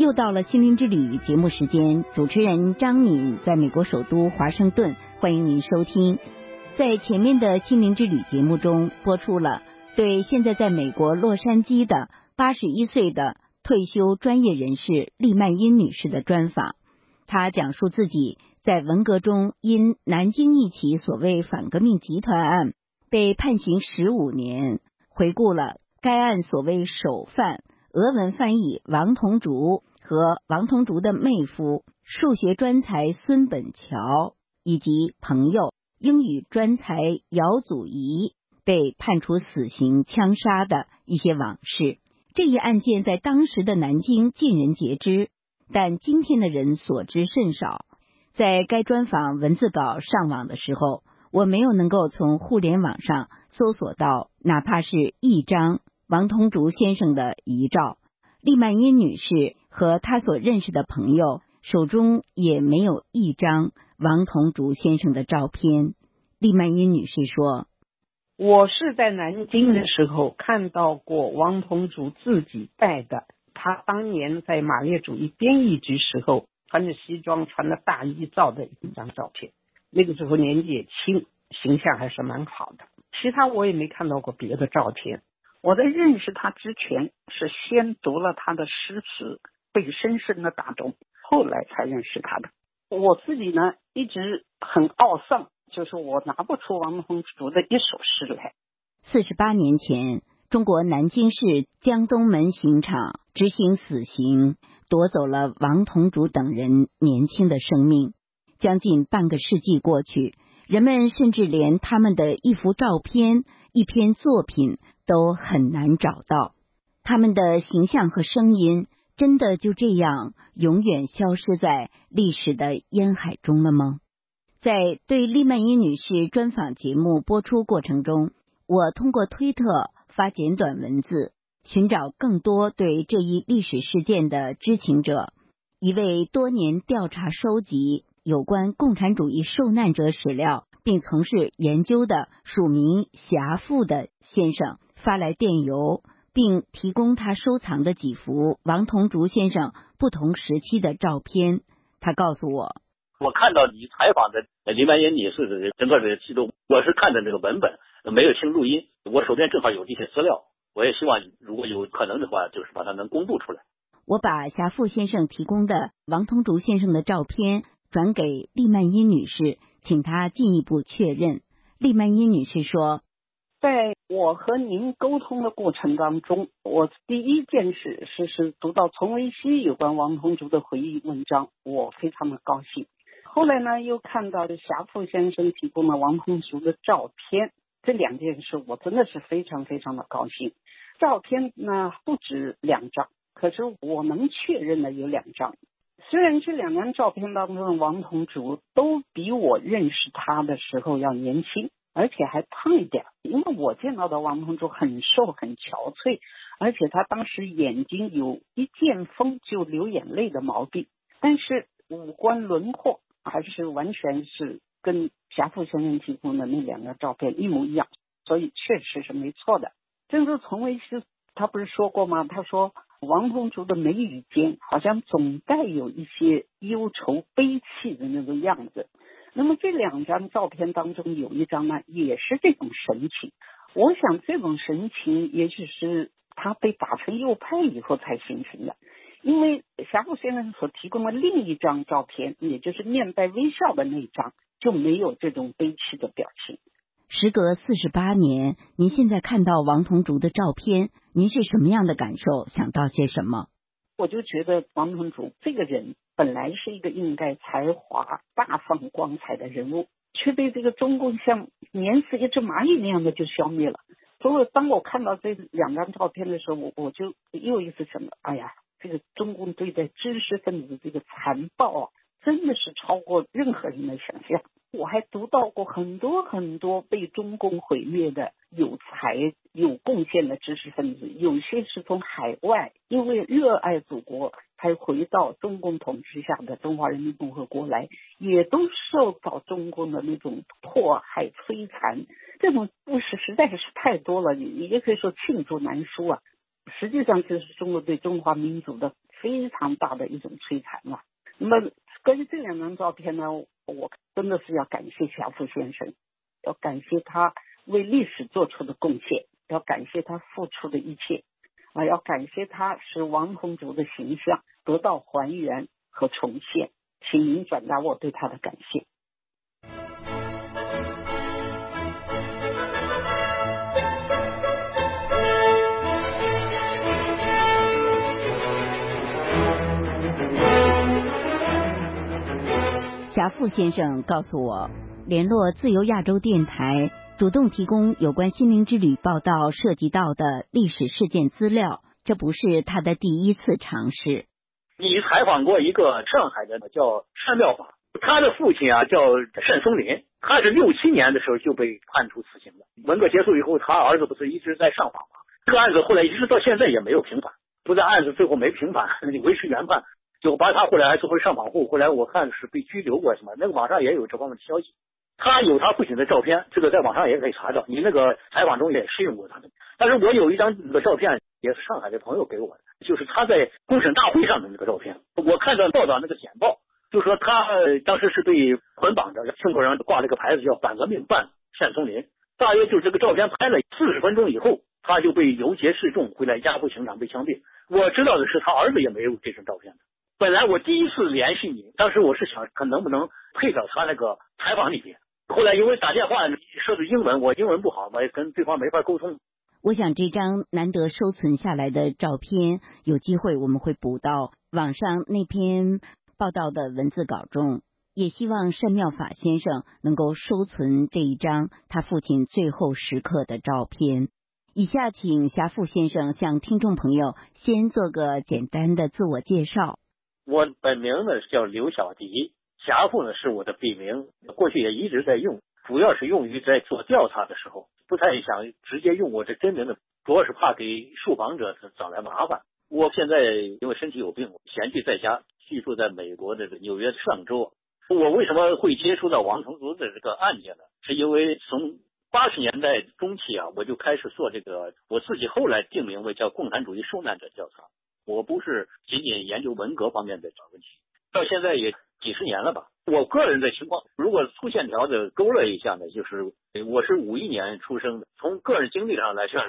又到了心灵之旅节目时间，主持人张敏在美国首都华盛顿，欢迎您收听。在前面的心灵之旅节目中，播出了对现在在美国洛杉矶的八十一岁的退休专业人士利曼因女士的专访。她讲述自己在文革中因南京一起所谓反革命集团案被判刑十五年，回顾了该案所谓首犯俄文翻译王同竹。和王同竹的妹夫数学专才孙本桥以及朋友英语专才姚祖仪被判处死刑枪杀的一些往事。这一案件在当时的南京尽人皆知，但今天的人所知甚少。在该专访文字稿上网的时候，我没有能够从互联网上搜索到哪怕是一张王同竹先生的遗照。利曼因女士和他所认识的朋友手中也没有一张王同竹先生的照片。利曼因女士说：“我是在南京的时候看到过王同竹自己带的，他当年在马列主义编译局时候穿着西装、穿着大衣照的一张照片。那个时候年纪也轻，形象还是蛮好的。其他我也没看到过别的照片。”我在认识他之前，是先读了他的诗词，被深深的打动，后来才认识他的。我自己呢，一直很懊丧，就是我拿不出王同竹的一首诗来。四十八年前，中国南京市江东门刑场执行死刑，夺走了王同竹等人年轻的生命。将近半个世纪过去，人们甚至连他们的一幅照片、一篇作品。都很难找到他们的形象和声音，真的就这样永远消失在历史的烟海中了吗？在对利曼伊女士专访节目播出过程中，我通过推特发简短文字，寻找更多对这一历史事件的知情者。一位多年调查收集有关共产主义受难者史料，并从事研究的署名侠父的先生。发来电邮，并提供他收藏的几幅王同竹先生不同时期的照片。他告诉我，我看到你采访的林曼英女士的整个的记录，我是看的那个文本，没有听录音。我手边正好有这些资料，我也希望如果有可能的话，就是把它能公布出来。我把霞富先生提供的王同竹先生的照片转给利曼英女士，请她进一步确认。利曼英女士说。在我和您沟通的过程当中，我第一件事是是读到丛维熙有关王同竹的回忆文章，我非常的高兴。后来呢，又看到霞富先生提供了王同竹的照片，这两件事我真的是非常非常的高兴。照片呢不止两张，可是我能确认的有两张。虽然这两张照片当中的王同竹都比我认识他的时候要年轻。而且还胖一点，因为我见到的王同竹很瘦很憔悴，而且他当时眼睛有一见风就流眼泪的毛病，但是五官轮廓还是完全是跟霞富先生提供的那两个照片一模一样，所以确实是没错的。正是从维斯他不是说过吗？他说王同竹的眉宇间好像总带有一些忧愁悲戚的那个样子。那么这两张照片当中有一张呢，也是这种神情。我想这种神情也许是他被打成右派以后才形成的，因为霞富先生所提供的另一张照片，也就是面带微笑的那张，就没有这种悲戚的表情。时隔四十八年，您现在看到王同竹的照片，您是什么样的感受？想到些什么？我就觉得王同竹这个人。本来是一个应该才华大放光彩的人物，却被这个中共像碾死一只蚂蚁那样的就消灭了。所以，当我看到这两张照片的时候，我我就又一次想到：哎呀，这个中共对待知识分子的这个残暴啊，真的是超过任何人的想象。我还读到过很多很多被中共毁灭的有才有贡献的知识分子，有些是从海外因为热爱祖国。才回到中共统治下的中华人民共和国来，也都受到中共的那种迫害摧残，这种故事实在是太多了，也也可以说罄竹难书啊。实际上就是中国对中华民族的非常大的一种摧残了。那么关于这两张照片呢，我真的是要感谢夏父先生，要感谢他为历史做出的贡献，要感谢他付出的一切，啊，要感谢他使王同族的形象得到还原和重现，请您转达我对他的感谢。霞富先生告诉我，联络自由亚洲电台，主动提供有关心灵之旅报道涉及到的历史事件资料，这不是他的第一次尝试。你采访过一个上海的叫单妙法，他的父亲啊叫单松林，他是六七年的时候就被判处死刑了。文革结束以后，他儿子不是一直在上访吗？这个案子后来一直到现在也没有平反，不但案子最后没平反，维持原判。就把他后来还做回上访户，后来我看是被拘留过什么，那个网上也有这方面的消息。他有他父亲的照片，这个在网上也可以查到。你那个采访中也适用过他的。但是我有一张那个照片，也是上海的朋友给我的，就是他在公审大会上的那个照片。我看到报道那个简报，就说他呃当时是被捆绑着，胸口上挂了个牌子叫“反革命办单松林”。大约就是这个照片拍了四十分钟以后，他就被游街示众，回来押赴刑场被枪毙。我知道的是，他儿子也没有这张照片的。本来我第一次联系你，当时我是想看能不能配到他那个采访里边。后来因为打电话说的英文，我英文不好，嘛也跟对方没法沟通。我想这张难得收存下来的照片，有机会我们会补到网上那篇报道的文字稿中。也希望单妙法先生能够收存这一张他父亲最后时刻的照片。以下请霞富先生向听众朋友先做个简单的自我介绍。我本名呢叫刘小迪，霞父呢是我的笔名，过去也一直在用，主要是用于在做调查的时候，不太想直接用我这真名的，主要是怕给受访者找来麻烦。我现在因为身体有病，闲居在家，居住在美国的纽约上州。我为什么会接触到王同族的这个案件呢？是因为从八十年代中期啊，我就开始做这个，我自己后来定名为叫共产主义受难者调查。我不是仅仅研究文革方面的问题，到现在也几十年了吧。我个人的情况，如果粗线条的勾勒一下呢，就是我是五一年出生的。从个人经历上来说，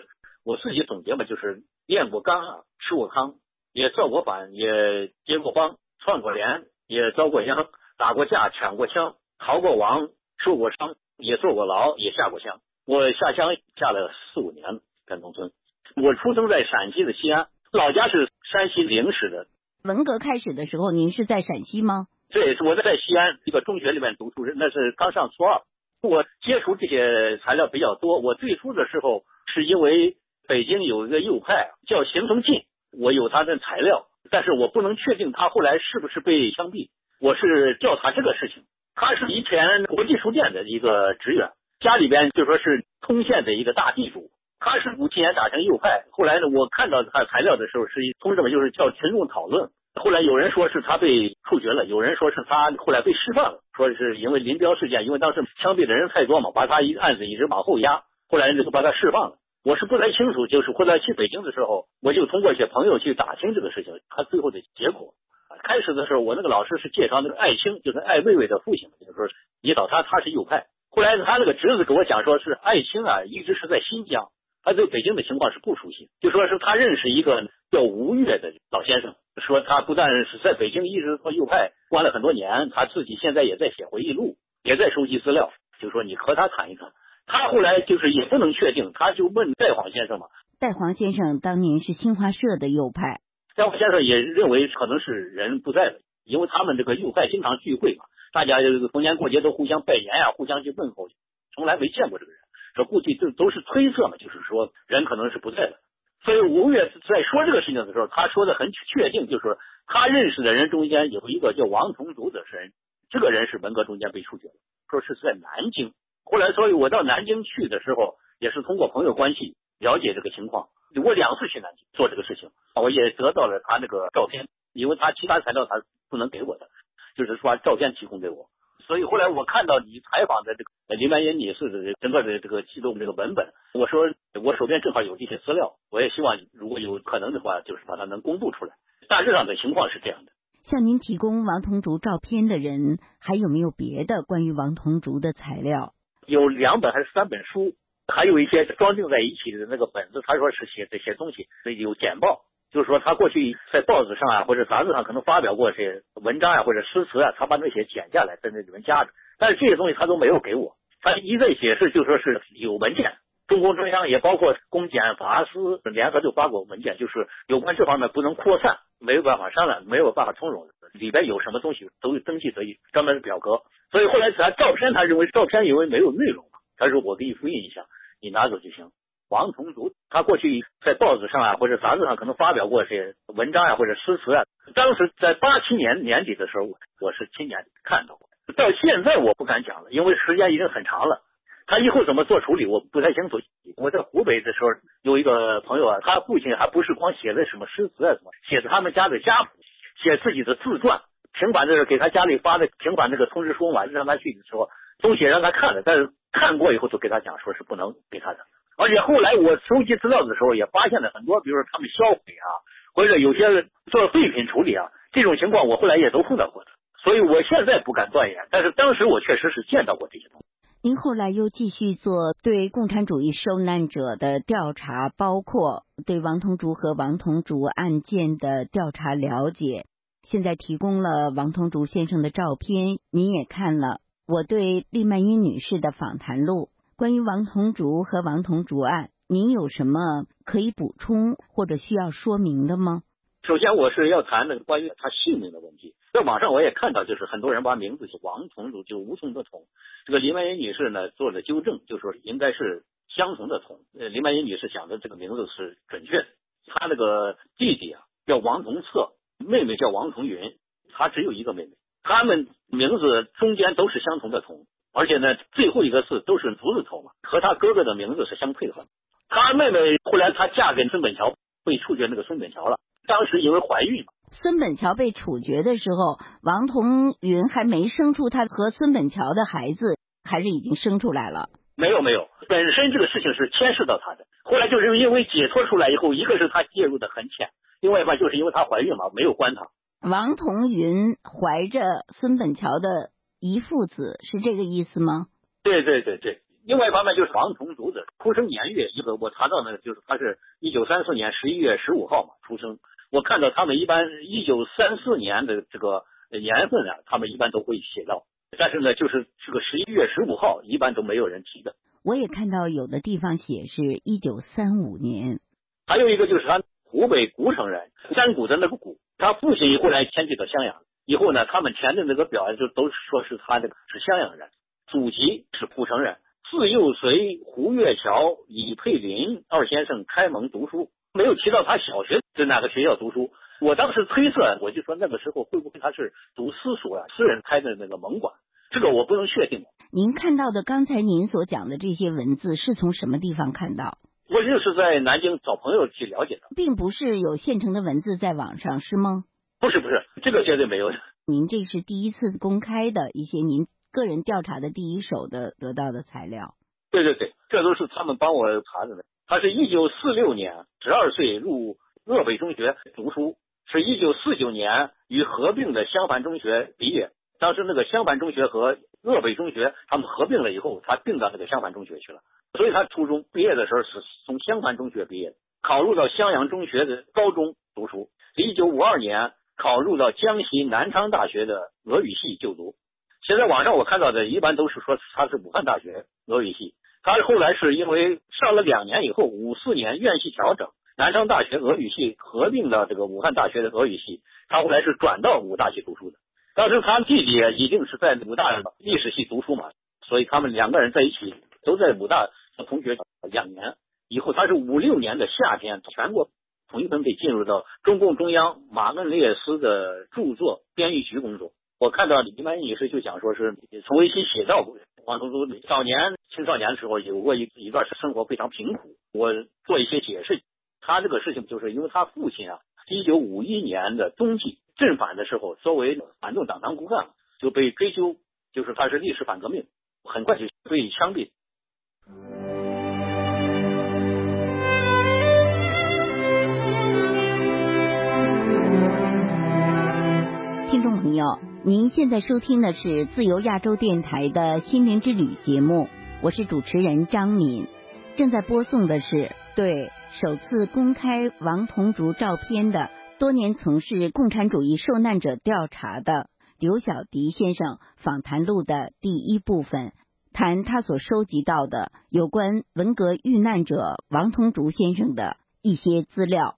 我自己总结嘛，就是练过钢，吃过糠，也造过反，也结过帮，串过连，也遭过殃，打过架，抢过枪，逃过亡，受过伤，也坐过牢，也下过乡。我下乡下了四五年，在农村。我出生在陕西的西安。老家是山西灵石的。文革开始的时候，您是在陕西吗？对，我在西安一个中学里面读书，那是刚上初二。我接触这些材料比较多。我最初的时候是因为北京有一个右派叫邢成进，我有他的材料，但是我不能确定他后来是不是被枪毙。我是调查这个事情。他是以前国际书店的一个职员，家里边就说是通县的一个大地主。他是五七年打成右派，后来呢，我看到他材料的时候是通知嘛，就是叫群众讨论。后来有人说是他被处决了，有人说是他后来被释放了，说是因为林彪事件，因为当时枪毙的人太多嘛，把他一案子一直往后压，后来就把他释放了。我是不太清楚，就是后来去北京的时候，我就通过一些朋友去打听这个事情，他最后的结果。开始的时候，我那个老师是介绍那个艾青，就是艾未未的父亲，就是说引导他，他是右派。后来他那个侄子给我讲说，是艾青啊，一直是在新疆。他对北京的情况是不熟悉，就说是他认识一个叫吴越的老先生，说他不但是在北京一直做右派，关了很多年，他自己现在也在写回忆录，也在收集资料。就说你和他谈一谈。他后来就是也不能确定，他就问戴黄先生嘛。戴黄先生当年是新华社的右派，戴黄先生也认为可能是人不在了，因为他们这个右派经常聚会嘛，大家这个逢年过节都互相拜年呀，互相去问候，从来没见过这个人。说估计这都是推测嘛，就是说人可能是不在的。所以吴越在说这个事情的时候，他说的很确定，就是他认识的人中间有一个叫王同祖的人，这个人是文革中间被处决的，说是在南京。后来，所以我到南京去的时候，也是通过朋友关系了解这个情况。我两次去南京做这个事情，我也得到了他那个照片，因为他其他材料他不能给我的，就是说照片提供给我。所以后来我看到你采访的这个林曼英女士的整个的这个启动这个文本，我说我手边正好有这些资料，我也希望如果有可能的话，就是把它能公布出来。大致上的情况是这样的。向您提供王同竹照片的人，还有没有别的关于王同竹的材料？有两本还是三本书，还有一些装订在一起的那个本子。他说是写这些东西，有简报，就是说他过去在报纸上啊或者杂志上可能发表过些文章啊或者诗词啊，他把那些剪下来在那里面夹着。但是这些东西他都没有给我，他一再解释就说是有文件。中共中央也包括公检法司联合就发过文件，就是有关这方面不能扩散，没有办法商量，没有办法通融。里边有什么东西都有登记在专门的表格。所以后来他照片，他认为照片因为没有内容嘛，他说我给你复印一下，你拿走就行。王同竹他过去在报纸上啊或者杂志上可能发表过些文章啊或者诗词啊，当时在八七年年底的时候，我是亲眼看到过。到现在我不敢讲了，因为时间已经很长了。他以后怎么做处理，我不太清楚。我在湖北的时候有一个朋友啊，他父亲还不是光写的什么诗词啊什么，写的他们家的家谱，写自己的自传，平板的时候给他家里发的平板那个通知书嘛，让他去的时候都写让他看的，但是看过以后都给他讲说是不能给他的。而且后来我收集资料的时候也发现了很多，比如说他们销毁啊，或者有些做废品处理啊，这种情况我后来也都碰到过的。所以我现在不敢断言，但是当时我确实是见到过这些东西。您后来又继续做对共产主义受难者的调查，包括对王同竹和王同竹案件的调查了解。现在提供了王同竹先生的照片，您也看了我对厉曼英女士的访谈录。关于王同竹和王同竹案，您有什么可以补充或者需要说明的吗？首先，我是要谈那个关于他姓名的问题。在网上我也看到，就是很多人把名字是王同竹，就无从的同。这个林曼英女士呢做了纠正，就说应该是相同的同。呃，林曼英女士讲的这个名字是准确。她那个弟弟啊叫王同策，妹妹叫王同云，她只有一个妹妹。他们名字中间都是相同的同，而且呢最后一个字都是竹字头嘛，和他哥哥的名字是相配合。他妹妹后来她嫁给孙本桥，被处决那个孙本桥了。当时因为怀孕。孙本桥被处决的时候，王同云还没生出他和孙本桥的孩子，还是已经生出来了？没有没有，本身这个事情是牵涉到他的。后来就是因为解脱出来以后，一个是他介入的很浅，另外一半就是因为他怀孕嘛，没有关他。王同云怀着孙本桥的一父子，是这个意思吗？对对对对，另外一方面就是王同竹子出生年月，一个我查到呢就是他是一九三四年十一月十五号嘛出生。我看到他们一般一九三四年的这个年份啊，他们一般都会写到，但是呢，就是这个十一月十五号，一般都没有人提的。我也看到有的地方写是一九三五年。还有一个就是他湖北古城人，山谷的那个谷，他父亲后来迁居到襄阳，以后呢，他们填的那个表就都说是他这个是襄阳人，祖籍是蒲城人，自幼随胡月桥、李佩林二先生开蒙读书。没有提到他小学在哪个学校读书，我当时推测，我就说那个时候会不会他是读私塾啊，私人开的那个蒙馆，这个我不能确定。您看到的刚才您所讲的这些文字是从什么地方看到？我就是在南京找朋友去了解的，并不是有现成的文字在网上，是吗？不是不是，这个绝对没有。您这是第一次公开的一些您个人调查的第一手的得到的材料。对对对，这都是他们帮我查的。他是一九四六年十二岁入鄂北中学读书，是一九四九年与合并的襄樊中学毕业。当时那个襄樊中学和鄂北中学他们合并了以后，他并到那个襄樊中学去了。所以他初中毕业的时候是从襄樊中学毕业，考入到襄阳中学的高中读书。一九五二年考入到江西南昌大学的俄语系就读。现在网上我看到的一般都是说他是武汉大学俄语系。他后来是因为上了两年以后，五四年院系调整，南昌大学俄语系合并了这个武汉大学的俄语系，他后来是转到武大去读书的。当时他弟弟一定是在武大历史系读书嘛，所以他们两个人在一起都在武大同学两年。以后他是五六年的夏天，全国统一分配进入到中共中央马恩列斯的著作编译局工作。我看到李曼女士就讲说是从维新写到过。王同竹早年青少年的时候有过一一段是生活非常贫苦。我做一些解释，他这个事情就是因为他父亲啊，一九五一年的冬季镇反的时候，作为反动党当骨干就被追究就是他是历史反革命，很快就被枪毙。听众朋友，您现在收听的是自由亚洲电台的心灵之旅节目，我是主持人张敏，正在播送的是对首次公开王同竹照片的多年从事共产主义受难者调查的刘小迪先生访谈录的第一部分，谈他所收集到的有关文革遇难者王同竹先生的一些资料。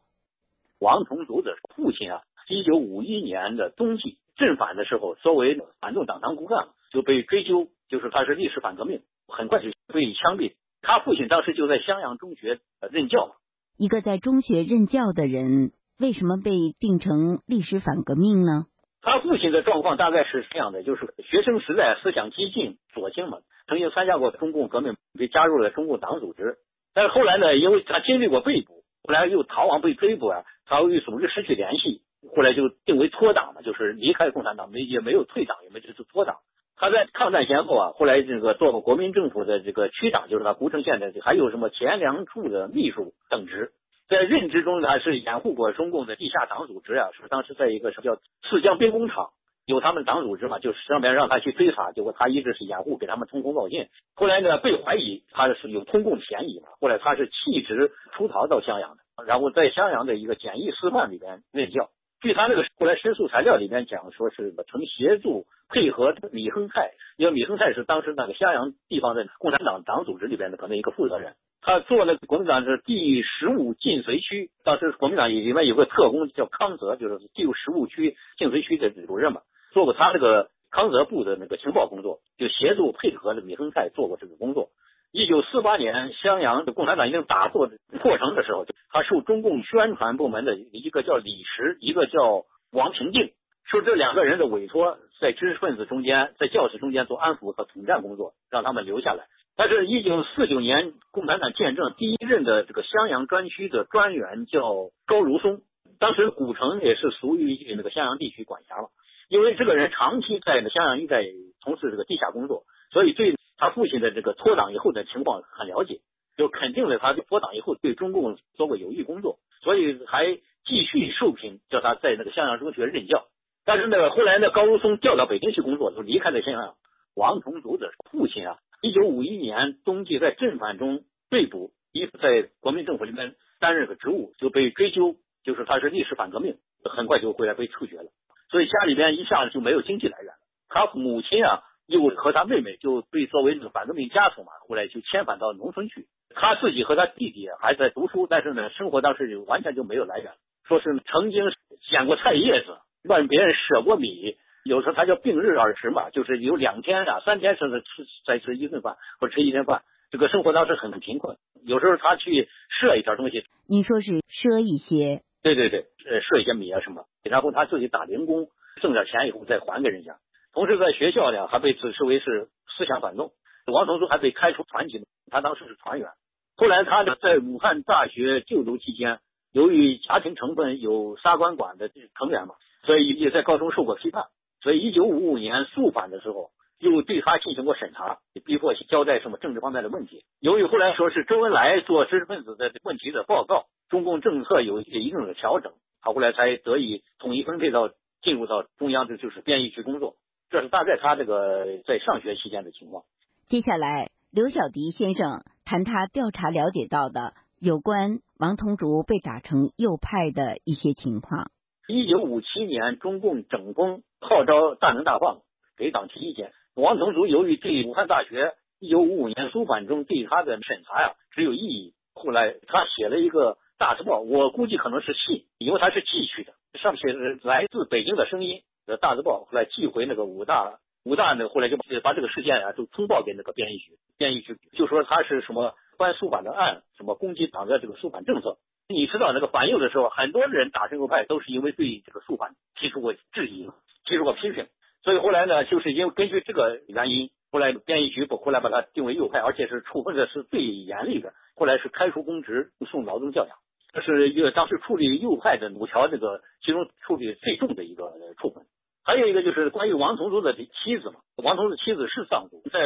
王同竹的父亲啊。一九五一年的冬季镇反的时候，作为反动党堂骨干，就被追究，就是他是历史反革命，很快就被枪毙。他父亲当时就在襄阳中学任教。一个在中学任教的人，为什么被定成历史反革命呢？他父亲的状况大概是这样的：就是学生时代思想激进，左倾嘛，曾经参加过中共革命，被加入了中共党组织。但是后来呢，因为他经历过被捕，后来又逃亡被追捕啊，他与组织失去联系。后来就定为脱党嘛，就是离开共产党，没也没有退党，也没就是脱党。他在抗战前后啊，后来这个做过国民政府的这个区长，就是他古城县的，还有什么钱粮处的秘书等职。在任职中，他是掩护过中共的地下党组织啊，是当时在一个什么叫四江兵工厂有他们党组织嘛，就是上面让他去追查，结果他一直是掩护，给他们通风报信。后来呢，被怀疑他是有通共嫌疑嘛，后来他是弃职出逃到襄阳的，然后在襄阳的一个简易师范里边任教。据他那个后来申诉材料里面讲，说是曾协助配合米亨泰，因为米亨泰是当时那个襄阳地方的共产党党组织里边的可能一个负责人。他做那个国民党是第十五晋绥区，当时国民党里面有个特工叫康泽，就是第十五区晋绥区的主任嘛，做过他那个康泽部的那个情报工作，就协助配合的米亨泰做过这个工作。一九四八年，襄阳的共产党已经打破破城的时候，他受中共宣传部门的一个叫李石，一个叫王平定，受这两个人的委托，在知识分子中间，在教室中间做安抚和统战工作，让他们留下来。但是，一九四九年，共产党建政第一任的这个襄阳专区的专员叫高如松，当时古城也是属于那个襄阳地区管辖了。因为这个人长期在襄阳一带从事这个地下工作，所以对。他父亲的这个脱党以后的情况很了解，就肯定了他脱党以后对中共做过有益工作，所以还继续受聘，叫他在那个襄阳中学任教。但是呢，后来呢，高如松调到北京去工作，就离开了襄阳。王同祖的父亲啊，一九五一年冬季在镇反中被捕，一在国民政府里面担任个职务，就被追究，就是他是历史反革命，很快就回来被处决了。所以家里边一下子就没有经济来源了。他母亲啊。又和他妹妹就被作为这个反革命家属嘛，后来就迁返到农村去。他自己和他弟弟还在读书，但是呢，生活当时就完全就没有来源。说是曾经捡过菜叶子，问别人舍过米，有时候他叫病日而食嘛，就是有两天啊、三天甚至吃再吃一顿饭或者吃一天饭。这个生活当时很贫困，有时候他去赊一点东西。你说是赊一些？对对对，呃，赊一些米啊什么，然后他自己打零工，挣点钱以后再还给人家。同时，在学校呢，还被指示为是思想反动。王同书还被开除团籍，他当时是团员。后来，他呢在武汉大学就读期间，由于家庭成分有沙管馆的成员嘛，所以也在高中受过批判。所以，一九五五年肃反的时候，又对他进行过审查，逼迫交代什么政治方面的问题。由于后来说是周恩来做知识分子的问题的报告，中共政策有一些一定的调整，他后来才得以统一分配到进入到中央的就是编译局工作。这是大概他这个在上学期间的情况。接下来，刘小迪先生谈他调查了解到的有关王同竹被打成右派的一些情况。一九五七年，中共整风号召大鸣大放，给党提意见。王同竹由于对武汉大学一九五五年肃反中对他的审查呀只有异议，后来他写了一个大字报，我估计可能是信，因为他是寄去的，上面写的来自北京的声音。呃，大字报后来寄回那个武大，武大呢后来就把这个事件啊就通报给那个编译局，编译局就说他是什么关肃反的案，什么攻击党的这个肃反政策。你知道那个反右的时候，很多人打成右派都是因为对这个肃反提出过质疑，提出过批评。所以后来呢，就是因为根据这个原因，后来编译局不后来把他定为右派，而且是处分的是最严厉的，后来是开除公职，送劳动教养。这是一个当时处理右派的五条这个其中处理最重的一个处分。还有一个就是关于王同族的妻子嘛，王同的妻子是藏族，在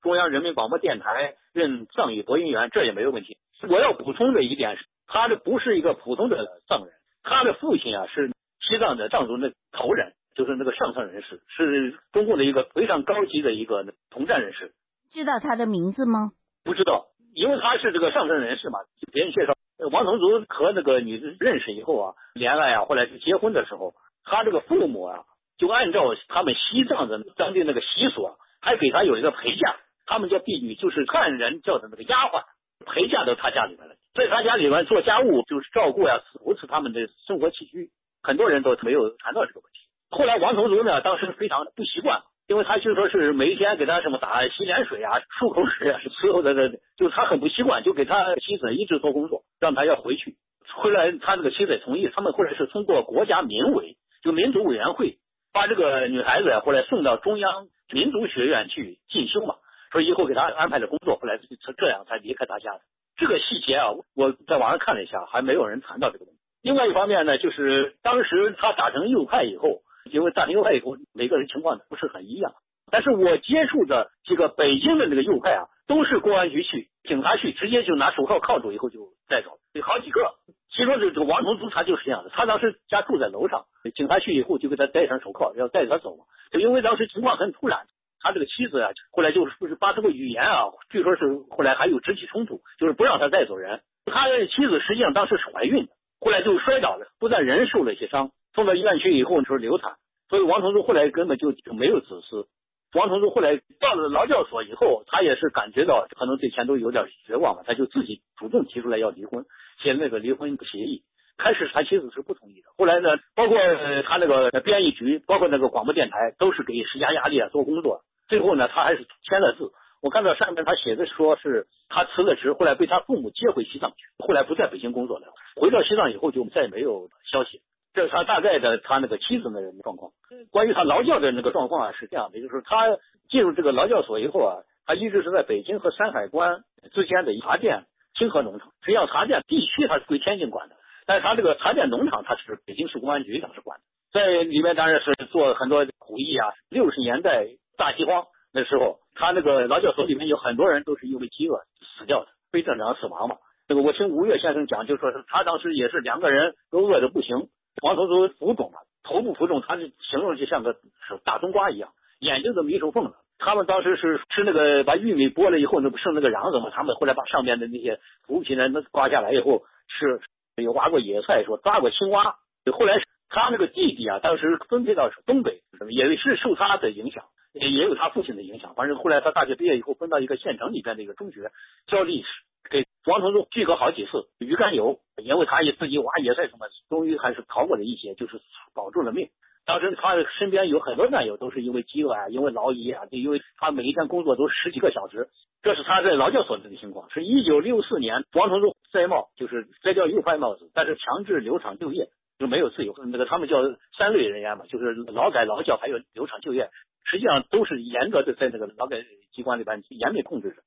中央人民广播电台任藏语播音员，这也没有问题。我要补充的一点是，他这不是一个普通的藏人，他的父亲啊是西藏的藏族的头人，就是那个上层人士，是中共的一个非常高级的一个统战人士。知道他的名字吗？不知道，因为他是这个上层人士嘛，别人介绍。王同族和那个女子认识以后啊，恋爱啊，后来就结婚的时候，他这个父母啊，就按照他们西藏的当地那个习俗啊，还给他有一个陪嫁，他们叫婢女，就是汉人叫的那个丫鬟，陪嫁到他家里面来，在他家里面做家务，就是照顾呀，扶持他们的生活起居。很多人都没有谈到这个问题。后来王同族呢，当时非常不习惯。因为他就说是每一天给他什么打洗脸水啊、漱口水啊，所有的的，就是他很不习惯，就给他妻子一直做工作，让他要回去。后来他这个妻子也同意，他们后来是通过国家民委，就民族委员会，把这个女孩子后来送到中央民族学院去进修嘛，说以后给他安排了工作，后来是这样才离开他家的。这个细节啊，我在网上看了一下，还没有人谈到这个问题。另外一方面呢，就是当时他打成右派以后。因为大右派以后，每个人情况不是很一样。但是我接触的这个北京的那个右派啊，都是公安局去、警察去，直接就拿手铐铐住以后就带走，有好几个。其中这这个王同族他就是这样的，他当时家住在楼上，警察去以后就给他戴上手铐，要带他走嘛。就因为当时情况很突然，他这个妻子啊，后来就是不是把这个语言啊，据说是后来还有肢体冲突，就是不让他带走人。他的妻子实际上当时是怀孕的，后来就摔倒了，不但人受了一些伤。送到医院去以后，就是流产，所以王同珠后来根本就就没有子嗣。王同珠后来到了劳教所以后，他也是感觉到可能对钱都有点绝望了，他就自己主动提出来要离婚，写那个离婚协议。开始他妻子是不同意的，后来呢，包括他那个编译局，包括那个广播电台，都是给施加压力啊，做工作。最后呢，他还是签了字。我看到上面他写的说是他辞了职，后来被他父母接回西藏去，后来不在北京工作了。回到西藏以后就再也没有消息。这是他大概的他那个妻子那个状况。关于他劳教的那个状况啊，是这样的，就是他进入这个劳教所以后啊，他一直是在北京和山海关之间的茶店清河农场。实际上茶店地区它是归天津管的，但是他这个茶店农场他是北京市公安局当时管的，在里面当然是做很多苦役啊。六十年代大饥荒那时候，他那个劳教所里面有很多人都是因为饥饿死掉的，非正常死亡嘛。这个我听吴越先生讲，就说是他当时也是两个人都饿得不行。黄头都浮肿了，头部浮肿，他就形容就像个大冬瓜一样，眼睛都眯成缝了。他们当时是吃那个把玉米剥了以后，那不剩那个瓤子嘛？他们后来把上面的那些浮皮呢，那刮下来以后吃，有挖过野菜，说抓过青蛙。后来他那个弟弟啊，当时分配到东北，也是受他的影响，也也有他父亲的影响。反正后来他大学毕业以后，分到一个县城里边的一个中学教历史。给王成柱聚合好几次鱼肝油，因为他也自己挖野菜什么，终于还是逃过了一劫，就是保住了命。当时他身边有很多战友，都是因为饥饿啊，因为劳役啊，就因为他每一天工作都十几个小时。这是他在劳教所的情况。是一九六四年，王成柱摘帽，就是摘掉右派帽子，但是强制留厂就业，就没有自由。那个他们叫三类人员嘛，就是劳改、劳教还有留厂就业，实际上都是严格的在那个劳改机关里边严密控制着。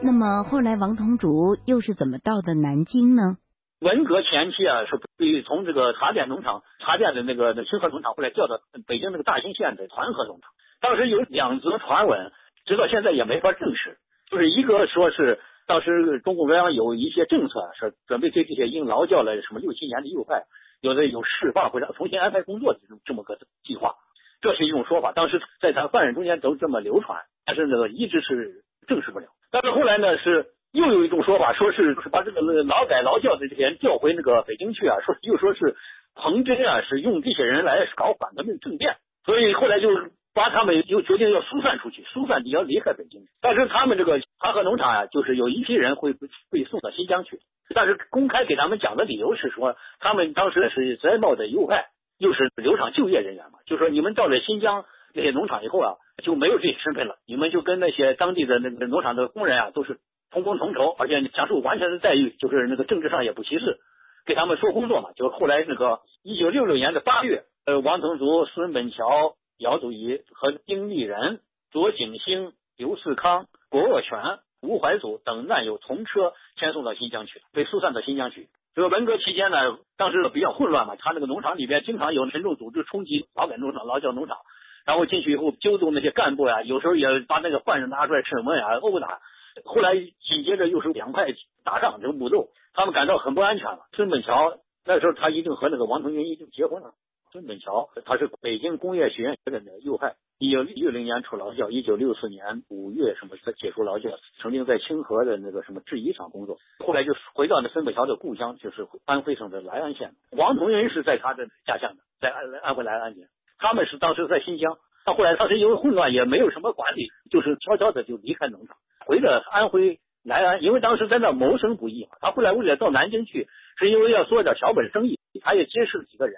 那么后来王同竹又是怎么到的南京呢？文革前期啊，是被从这个茶店农场、茶店的那个那清河农场后来调到北京那个大兴县的团河农场。当时有两则传闻，直到现在也没法证实。就是一个说是当时中共中央有一些政策，是准备对这些因劳教了什么六七年的右派。有的有释放或者重新安排工作的这种这么个计划，这是一种说法。当时在咱犯人中间都这么流传，但是那个一直是证实不了。但是后来呢，是又有一种说法，说是把这个劳改劳教的这些人调回那个北京去啊，说又说是彭真啊是用这些人来搞反革命政变，所以后来就把他们又决定要疏散出去，疏散你要离开北京。但是他们这个茶河农场啊，就是有一批人会被送到新疆去。但是公开给他们讲的理由是说，他们当时是摘帽的右派，又是流厂就业人员嘛，就说你们到了新疆那些农场以后啊，就没有这些身份了，你们就跟那些当地的那个农场的工人啊，都是同工同酬，而且享受完全的待遇，就是那个政治上也不歧视，给他们说工作嘛。就是后来那个一九六六年的八月，呃，王腾竹、孙本桥、姚祖仪和丁立人、左景星、刘世康、郭鄂全吴怀祖等难友同车迁送到新疆去，被疏散到新疆去。这个文革期间呢，当时比较混乱嘛，他那个农场里边经常有群众组织冲击劳改农场、劳教农场，然后进去以后揪住那些干部呀，有时候也把那个犯人拿出来审问啊、殴打。后来紧接着又是两派打仗，这个武斗，他们感到很不安全了。孙本桥那时候他已经和那个王腾云已经结婚了。孙本桥他是北京工业学院学的右派。一九六零年出劳教，一九六四年五月什么解除劳教，曾经在清河的那个什么制衣厂工作，后来就回到那孙本桥的故乡，就是安徽省的来安县。王同仁是在他的家乡的，在安安徽来安县，他们是当时在新疆，他后来当时因为混乱，也没有什么管理，就是悄悄的就离开农场，回了安徽来安，因为当时在那谋生不易嘛。他后来为了到南京去，是因为要做点小本生意，他也结识了几个人。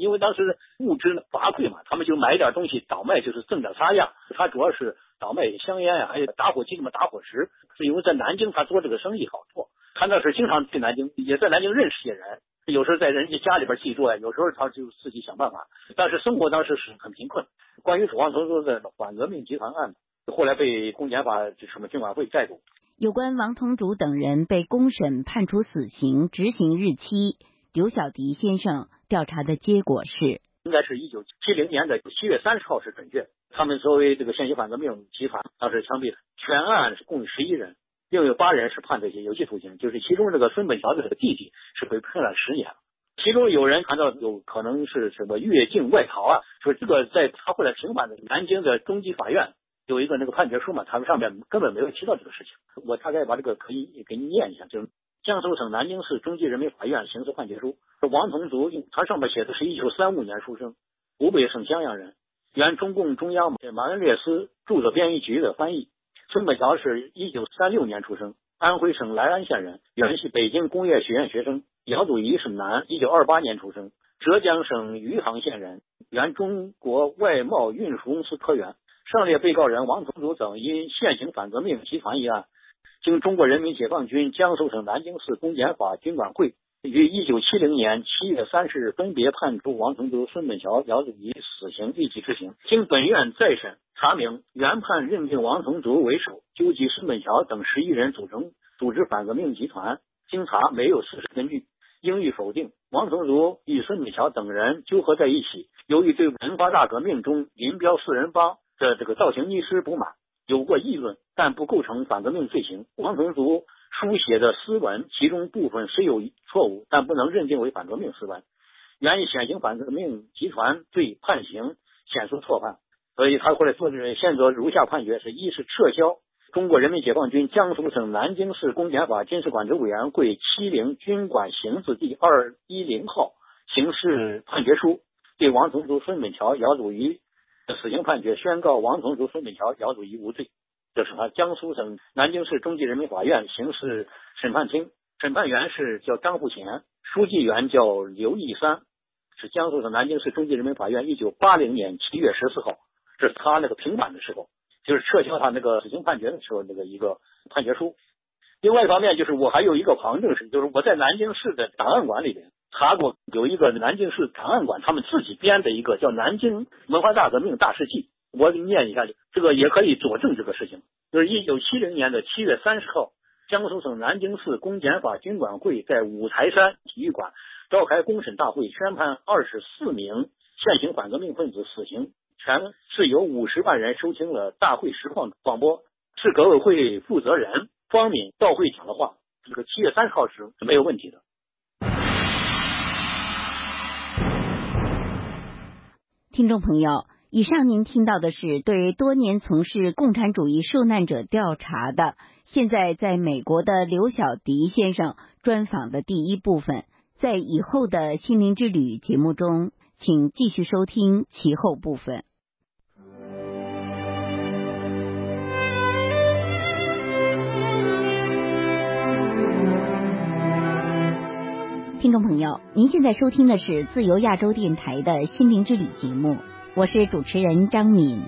因为当时物资乏匮嘛，他们就买点东西倒卖，就是挣点差价。他主要是倒卖香烟呀，还有打火机什么打火石。是因为在南京他做这个生意好做，他那时经常去南京，也在南京认识些人。有时候在人家家里边寄住呀，有时候他就自己想办法。但是生活当时是很贫困。关于楚王同舟的反革命集团案，后来被公检法什么军管会逮捕。有关王同竹等人被公审判处死刑执行日期。刘小迪先生调查的结果是，应该是一九七零年的七月三十号是准确。他们作为这个现行反革命集团，当时枪毙的，全案共十一人，另有八人是判这些有期徒刑。就是其中这个孙本桥的这个弟弟是被判了十年。其中有人谈到有可能是什么越境外逃啊？说这个在他后来平反的南京的中级法院有一个那个判决书嘛，他们上面根本没有提到这个事情。我大概把这个可以给你念一下，就是。江苏省南京市中级人民法院刑事判决书，王同竹，他上面写的是一九三五年出生，湖北省襄阳人，原中共中央马恩列斯著作编译局的翻译。孙本桥是一九三六年出生，安徽省来安县人，原系北京工业学院学生。姚祖仪是男，一九二八年出生，浙江省余杭县人，原中国外贸运输公司科员。上列被告人王同竹等因现行反革命集团一案。经中国人民解放军江苏省南京市公检法军管会于一九七零年七月三十日分别判处王承洲、孙本桥、姚子怡死刑立即执行。经本院再审查明，原判认定王承洲为首，纠集孙本桥等十一人组成组织反革命集团。经查没有事实根据，应予否定。王承洲与孙本桥等人纠合在一起，由于对文化大革命中林彪四人帮的这个倒行逆施不满。有过议论，但不构成反革命罪行。王同竹书写的诗文，其中部分虽有错误，但不能认定为反革命诗文。原以显行反革命集团罪判刑，显出错判，所以他后来做的现做如下判决：是一是撤销中国人民解放军江苏省南京市公检法军事管制委员会七零军管刑字第二一零号刑事判决书，对王同竹、孙本桥、姚祖仪。死刑判决宣告王同竹、孙本桥、姚祖仪无罪。这是他江苏省南京市中级人民法院刑事审判厅审判员是叫张富贤，书记员叫刘义山，是江苏省南京市中级人民法院一九八零年七月十四号，这是他那个平反的时候，就是撤销他那个死刑判决的时候那个一个判决书。另外一方面就是我还有一个旁证是，就是我在南京市的档案馆里边。查过有一个南京市档案馆，他们自己编的一个叫《南京文化大革命大事记》，我给你念一下，这个也可以佐证这个事情。就是一九七零年的七月三十号，江苏省南京市公检法军管会在五台山体育馆召开公审大会，宣判二十四名现行反革命分子死刑，全是由五十万人收听了大会实况广播。市革委会负责人方敏到会讲的话，这个七月三十号是没有问题的。听众朋友，以上您听到的是对多年从事共产主义受难者调查的，现在在美国的刘晓迪先生专访的第一部分。在以后的心灵之旅节目中，请继续收听其后部分。听众朋友，您现在收听的是自由亚洲电台的心灵之旅节目，我是主持人张敏。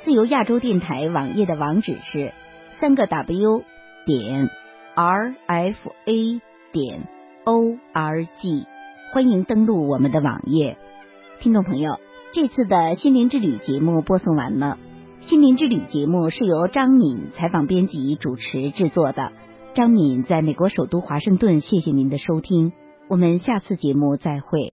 自由亚洲电台网页的网址是三个 W 点 R F A 点 O R G，欢迎登录我们的网页。听众朋友，这次的心灵之旅节目播送完了，心灵之旅节目是由张敏采访、编辑、主持制作的。张敏在美国首都华盛顿，谢谢您的收听，我们下次节目再会。